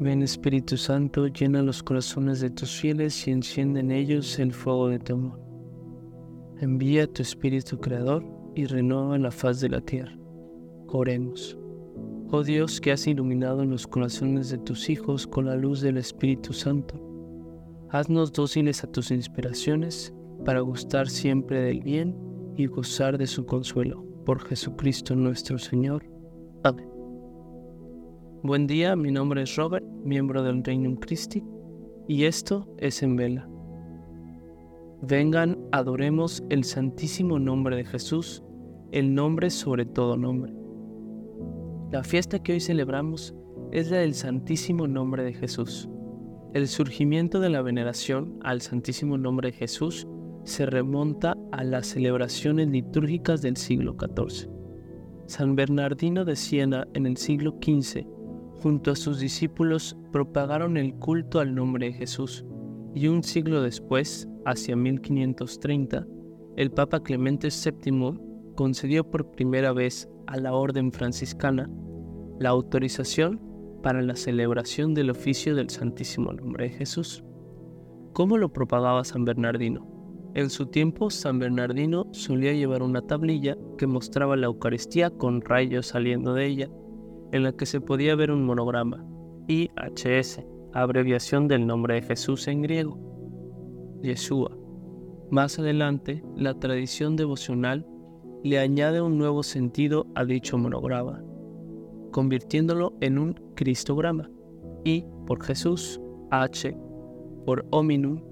Ven Espíritu Santo, llena los corazones de tus fieles y enciende en ellos el fuego de tu amor. Envía tu Espíritu Creador y renueva la faz de la tierra. Oremos. Oh Dios que has iluminado los corazones de tus hijos con la luz del Espíritu Santo, haznos dóciles a tus inspiraciones para gustar siempre del bien y gozar de su consuelo. Por Jesucristo nuestro Señor. Amén. Buen día, mi nombre es Robert, miembro del Reino Christi, y esto es en vela. Vengan, adoremos el santísimo nombre de Jesús, el nombre sobre todo nombre. La fiesta que hoy celebramos es la del Santísimo Nombre de Jesús. El surgimiento de la veneración al Santísimo Nombre de Jesús se remonta a las celebraciones litúrgicas del siglo XIV. San Bernardino de Siena en el siglo XV, junto a sus discípulos, propagaron el culto al nombre de Jesús, y un siglo después, hacia 1530, el Papa Clemente VII concedió por primera vez a la orden franciscana la autorización para la celebración del oficio del Santísimo Nombre de Jesús. ¿Cómo lo propagaba San Bernardino? En su tiempo, San Bernardino solía llevar una tablilla que mostraba la Eucaristía con rayos saliendo de ella, en la que se podía ver un monograma, IHS, abreviación del nombre de Jesús en griego, Yeshua. Más adelante, la tradición devocional le añade un nuevo sentido a dicho monograma, convirtiéndolo en un cristograma, I por Jesús, H por hominum,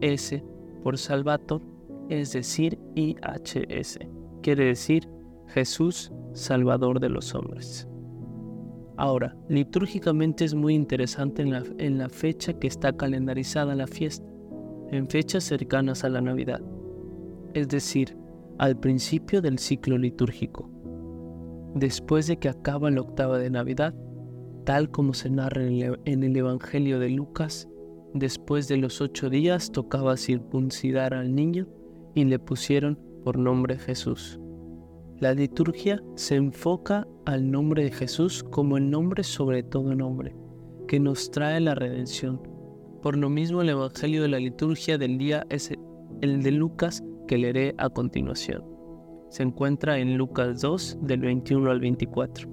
S por Salvator, es decir, IHS, quiere decir Jesús, Salvador de los hombres. Ahora, litúrgicamente es muy interesante en la, en la fecha que está calendarizada la fiesta, en fechas cercanas a la Navidad, es decir, al principio del ciclo litúrgico, después de que acaba la octava de Navidad, tal como se narra en el Evangelio de Lucas, después de los ocho días tocaba circuncidar al niño y le pusieron por nombre Jesús. La liturgia se enfoca al nombre de Jesús como el nombre sobre todo nombre, que nos trae la redención. Por lo mismo el Evangelio de la liturgia del día es el de Lucas que leeré a continuación. Se encuentra en Lucas 2 del 21 al 24.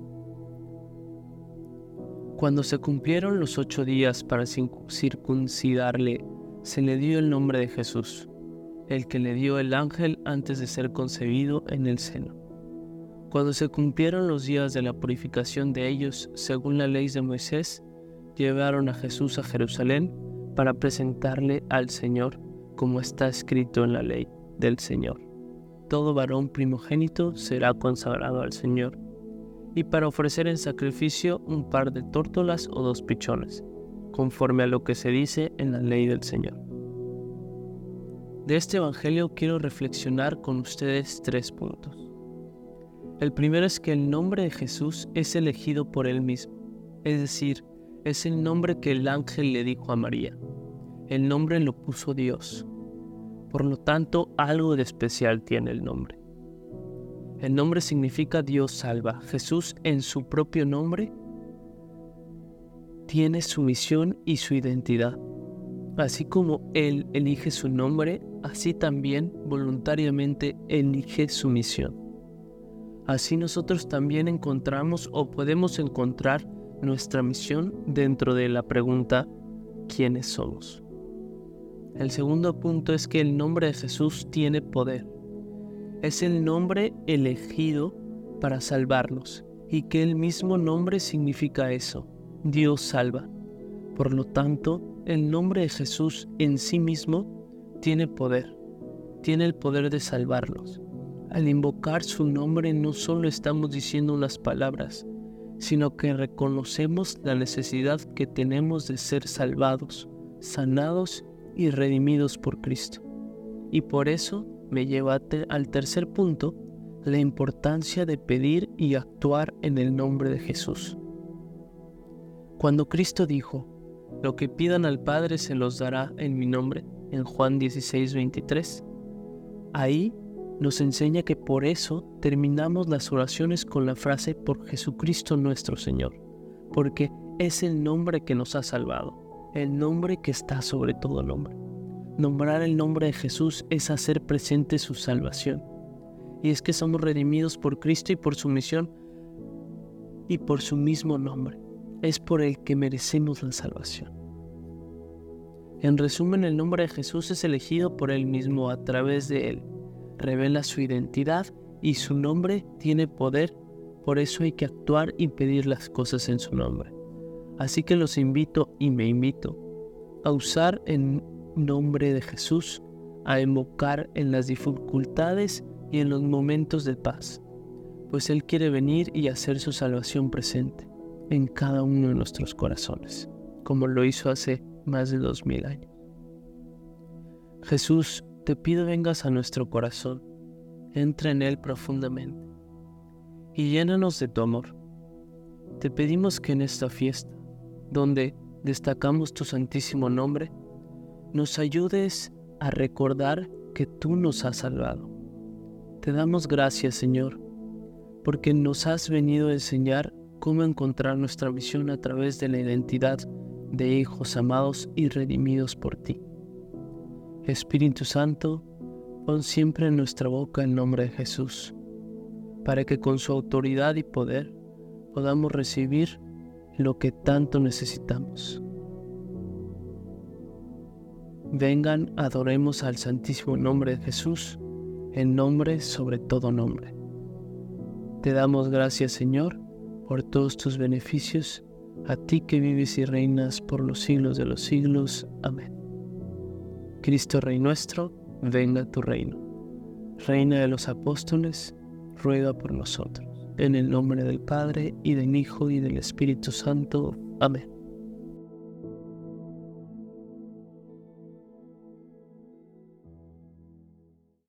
Cuando se cumplieron los ocho días para circuncidarle, se le dio el nombre de Jesús, el que le dio el ángel antes de ser concebido en el seno. Cuando se cumplieron los días de la purificación de ellos, según la ley de Moisés, llevaron a Jesús a Jerusalén para presentarle al Señor, como está escrito en la ley del Señor. Todo varón primogénito será consagrado al Señor, y para ofrecer en sacrificio un par de tórtolas o dos pichones, conforme a lo que se dice en la ley del Señor. De este Evangelio quiero reflexionar con ustedes tres puntos. El primero es que el nombre de Jesús es elegido por él mismo, es decir, es el nombre que el ángel le dijo a María. El nombre lo puso Dios, por lo tanto, algo de especial tiene el nombre. El nombre significa Dios salva. Jesús en su propio nombre tiene su misión y su identidad. Así como Él elige su nombre, así también voluntariamente elige su misión. Así nosotros también encontramos o podemos encontrar nuestra misión dentro de la pregunta ¿quiénes somos? El segundo punto es que el nombre de Jesús tiene poder. Es el nombre elegido para salvarnos y que el mismo nombre significa eso, Dios salva. Por lo tanto, el nombre de Jesús en sí mismo tiene poder, tiene el poder de salvarnos. Al invocar su nombre no solo estamos diciendo unas palabras, sino que reconocemos la necesidad que tenemos de ser salvados, sanados y redimidos por Cristo. Y por eso me lleva al tercer punto, la importancia de pedir y actuar en el nombre de Jesús. Cuando Cristo dijo, lo que pidan al Padre se los dará en mi nombre, en Juan 16, 23, ahí nos enseña que por eso terminamos las oraciones con la frase por Jesucristo nuestro Señor, porque es el nombre que nos ha salvado, el nombre que está sobre todo nombre. Nombrar el nombre de Jesús es hacer presente su salvación. Y es que somos redimidos por Cristo y por su misión y por su mismo nombre. Es por el que merecemos la salvación. En resumen, el nombre de Jesús es elegido por Él mismo a través de Él. Revela su identidad y su nombre tiene poder, por eso hay que actuar y pedir las cosas en su nombre. Así que los invito y me invito a usar el nombre de Jesús, a invocar en las dificultades y en los momentos de paz, pues Él quiere venir y hacer su salvación presente en cada uno de nuestros corazones, como lo hizo hace más de dos mil años. Jesús, te pido vengas a nuestro corazón, entra en él profundamente y llénanos de tu amor. Te pedimos que en esta fiesta, donde destacamos tu santísimo nombre, nos ayudes a recordar que tú nos has salvado. Te damos gracias, Señor, porque nos has venido a enseñar cómo encontrar nuestra misión a través de la identidad de hijos amados y redimidos por ti. Espíritu Santo, pon siempre en nuestra boca el nombre de Jesús, para que con su autoridad y poder podamos recibir lo que tanto necesitamos. Vengan, adoremos al santísimo nombre de Jesús, en nombre sobre todo nombre. Te damos gracias, Señor, por todos tus beneficios a ti que vives y reinas por los siglos de los siglos. Amén. Cristo Rey nuestro, venga tu reino. Reina de los apóstoles, ruega por nosotros. En el nombre del Padre, y del Hijo, y del Espíritu Santo. Amén.